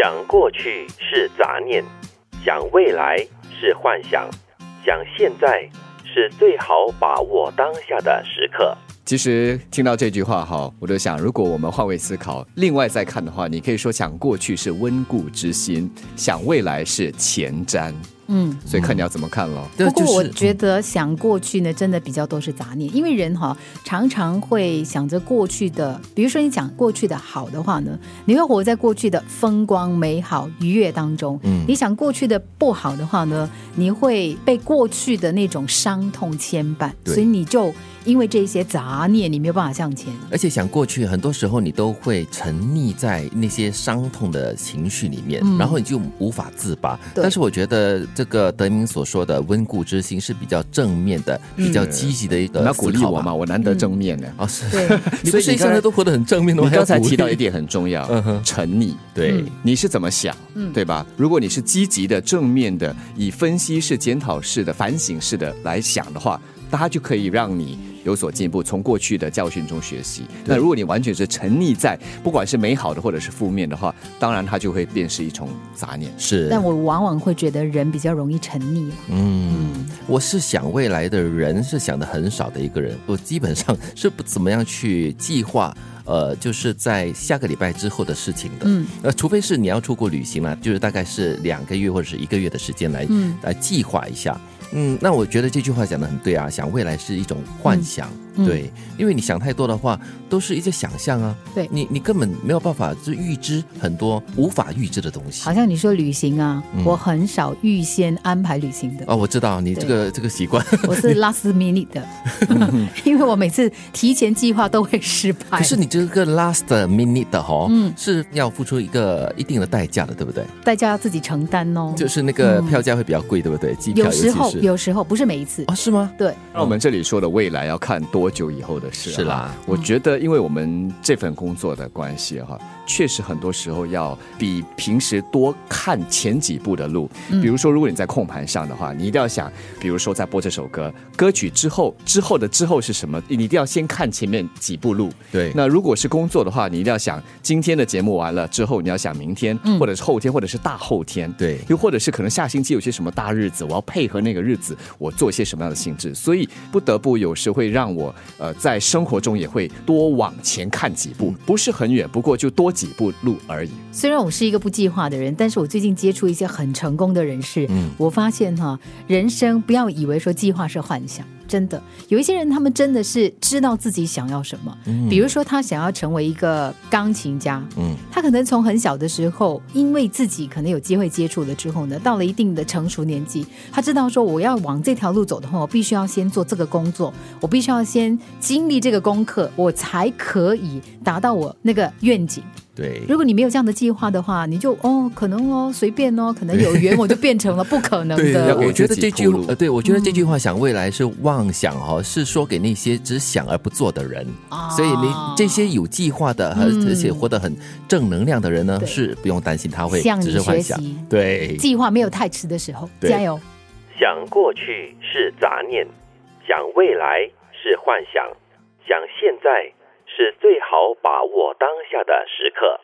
想过去是杂念，想未来是幻想，想现在是最好把握当下的时刻。其实听到这句话哈，我就想，如果我们换位思考，另外再看的话，你可以说想过去是温故知新，想未来是前瞻。嗯，所以看你要怎么看了。不过我觉得想过去呢，真的比较多是杂念，因为人哈常常会想着过去的，比如说你讲过去的好的话呢，你会活在过去的风光美好愉悦当中。嗯，你想过去的不好的话呢，你会被过去的那种伤痛牵绊，所以你就因为这些杂念，你没有办法向前。而且想过去，很多时候你都会沉溺在那些伤痛的情绪里面，然后你就无法自拔。但是我觉得。这个德明所说的温故知新是比较正面的、比较积极的一个。你要鼓励我嘛？我难得正面的哦，是。所以你现在都活得很正面的。你刚才提到一点很重要，沉溺。对，你是怎么想？对吧？如果你是积极的、正面的，以分析式、检讨式的、反省式的来想的话，那它就可以让你。有所进步，从过去的教训中学习。那如果你完全是沉溺在不管是美好的或者是负面的话，当然它就会变是一种杂念。是，但我往往会觉得人比较容易沉溺。嗯，我是想未来的人是想的很少的一个人，我基本上是不怎么样去计划，呃，就是在下个礼拜之后的事情的。嗯，呃，除非是你要出国旅行了，就是大概是两个月或者是一个月的时间来来计划一下。嗯，那我觉得这句话讲的很对啊，想未来是一种幻想。对，因为你想太多的话，都是一些想象啊。对，你你根本没有办法就预知很多无法预知的东西。好像你说旅行啊，我很少预先安排旅行的。哦，我知道你这个这个习惯。我是 last minute 的，因为我每次提前计划都会失败。可是你这个 last minute 的哈，嗯，是要付出一个一定的代价的，对不对？代价要自己承担哦。就是那个票价会比较贵，对不对？机票有时候有时候不是每一次啊？是吗？对。那我们这里说的未来要看多。多久以后的事是啦，我觉得，因为我们这份工作的关系哈，确实很多时候要比平时多看前几步的路。比如说，如果你在控盘上的话，你一定要想，比如说在播这首歌，歌曲之后之后的之后是什么？你一定要先看前面几步路。对。那如果是工作的话，你一定要想今天的节目完了之后，你要想明天，或者是后天，或者是大后天。对。又或者是可能下星期有些什么大日子，我要配合那个日子，我做一些什么样的性质？所以不得不有时会让我。呃，在生活中也会多往前看几步，不是很远，不过就多几步路而已。虽然我是一个不计划的人，但是我最近接触一些很成功的人士，嗯，我发现哈，人生不要以为说计划是幻想。真的有一些人，他们真的是知道自己想要什么。比如说，他想要成为一个钢琴家，嗯，他可能从很小的时候，因为自己可能有机会接触了之后呢，到了一定的成熟年纪，他知道说，我要往这条路走的话，我必须要先做这个工作，我必须要先经历这个功课，我才可以达到我那个愿景。对，如果你没有这样的计划的话，你就哦，可能哦，随便哦，可能有缘我就变成了，不可能的。我觉得这句呃，对我觉得这句话想未来是妄想哦，是说给那些只想而不做的人。所以你这些有计划的，而且活得很正能量的人呢，是不用担心他会只是幻想。对，计划没有太迟的时候，加油。想过去是杂念，想未来是幻想，想现在。是最好把握当下的时刻。